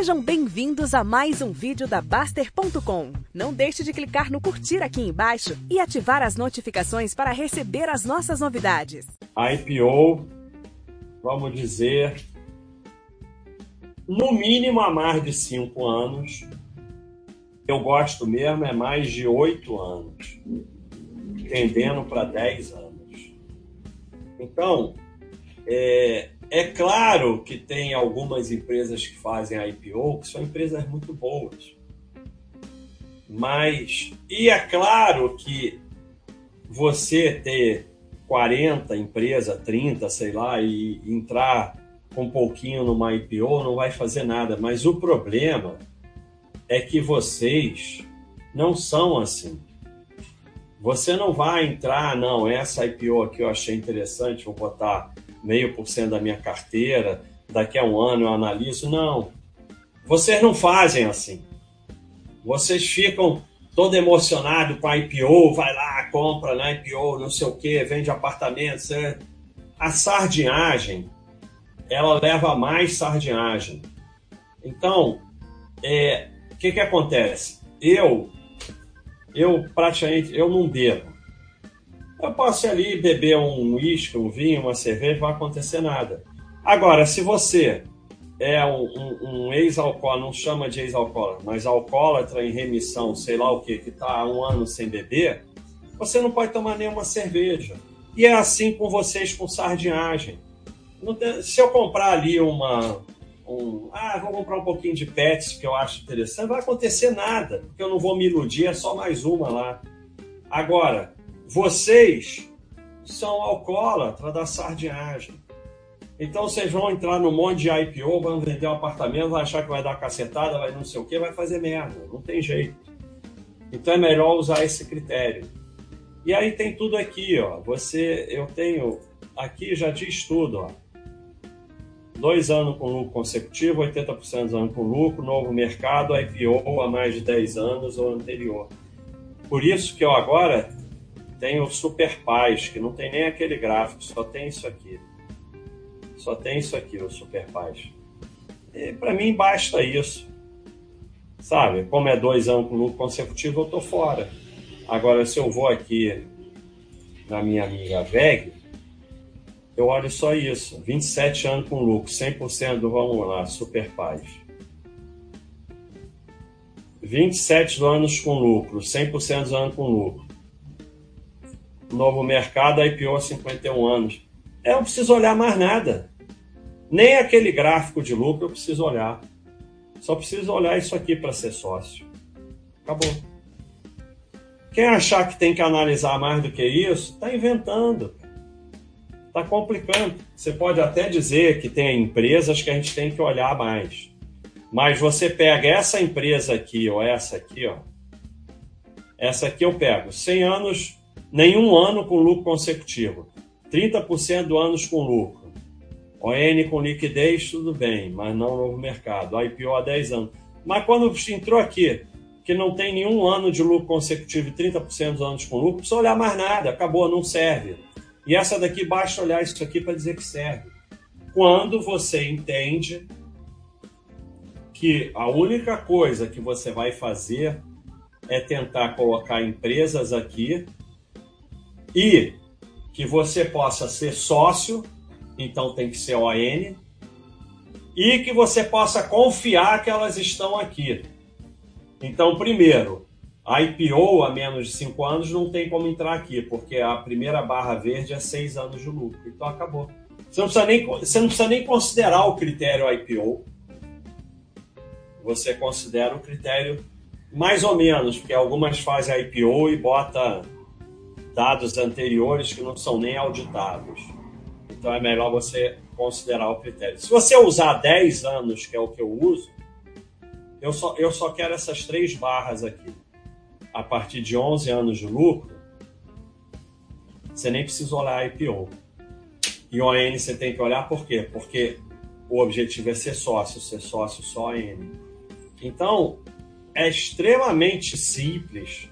Sejam bem-vindos a mais um vídeo da Baster.com. Não deixe de clicar no curtir aqui embaixo e ativar as notificações para receber as nossas novidades. IPO, vamos dizer, no mínimo há mais de cinco anos. Eu gosto mesmo é mais de oito anos, tendendo para dez anos. Então, é, é claro que tem algumas empresas que fazem IPO que são empresas muito boas. Mas, e é claro que você ter 40 empresas, 30, sei lá, e entrar com um pouquinho numa IPO não vai fazer nada. Mas o problema é que vocês não são assim. Você não vai entrar, não, essa IPO aqui eu achei interessante, vou botar meio por cento da minha carteira, daqui a um ano eu analiso. Não. Vocês não fazem assim. Vocês ficam todo emocionado com a IPO, vai lá, compra na IPO, não sei o que, vende apartamentos. A sardinhagem, ela leva mais sardinhagem. Então, é, o que, que acontece? Eu, eu praticamente, eu não bebo. Eu posso ir ali beber um uísque, um vinho, uma cerveja, não vai acontecer nada. Agora, se você é um, um, um ex-alcoólatra, não chama de ex-alcoólatra, mas alcoólatra em remissão, sei lá o que, que está há um ano sem beber, você não pode tomar nenhuma cerveja. E é assim com vocês com sardinhagem. Tem, se eu comprar ali uma. Um, ah, vou comprar um pouquinho de pets que eu acho interessante, não vai acontecer nada, porque eu não vou me iludir, é só mais uma lá. Agora, vocês são alcoólatras da sardinhagem. Então vocês vão entrar no monte de IPO, vão vender um apartamento, vão achar que vai dar cacetada, vai não sei o que, vai fazer merda. Não tem jeito. Então é melhor usar esse critério. E aí tem tudo aqui, ó. Você, eu tenho aqui já diz tudo, ó. Dois anos com lucro consecutivo, 80% dos anos com lucro, novo mercado, IPO há mais de 10 anos ou anterior. Por isso que eu agora tem o Super Paz, que não tem nem aquele gráfico, só tem isso aqui. Só tem isso aqui, o Super Paz. Para mim basta isso. Sabe? Como é dois anos com lucro consecutivo, eu tô fora. Agora, se eu vou aqui na minha amiga VEG, eu olho só isso. 27 anos com lucro, 100% do, vamos lá, Super Paz. 27 anos com lucro, 100% dos anos com lucro novo mercado, IPO há 51 anos. Eu não preciso olhar mais nada. Nem aquele gráfico de lucro eu preciso olhar. Só preciso olhar isso aqui para ser sócio. Acabou. Quem achar que tem que analisar mais do que isso, está inventando. Está complicando. Você pode até dizer que tem empresas que a gente tem que olhar mais. Mas você pega essa empresa aqui ou essa aqui, ó. Essa aqui eu pego 100 anos nenhum ano com lucro consecutivo. 30% do anos com lucro. ON com liquidez, tudo bem, mas não novo mercado. IPO há 10 anos. Mas quando entrou aqui, que não tem nenhum ano de lucro consecutivo e 30% dos anos com lucro, precisa olhar mais nada, acabou, não serve. E essa daqui, basta olhar isso aqui para dizer que serve. Quando você entende que a única coisa que você vai fazer é tentar colocar empresas aqui e que você possa ser sócio, então tem que ser ON, e que você possa confiar que elas estão aqui. Então, primeiro, a IPO a menos de 5 anos não tem como entrar aqui, porque a primeira barra verde é 6 anos de lucro. Então acabou. Você não, precisa nem, você não precisa nem considerar o critério IPO. Você considera o critério mais ou menos, porque algumas fazem IPO e bota dados anteriores que não são nem auditados. Então é melhor você considerar o critério. Se você usar 10 anos, que é o que eu uso, eu só, eu só quero essas três barras aqui. A partir de 11 anos de lucro, você nem precisa olhar IPO. E ON você tem que olhar por quê? Porque o objetivo é ser sócio, ser sócio só ON. Então, é extremamente simples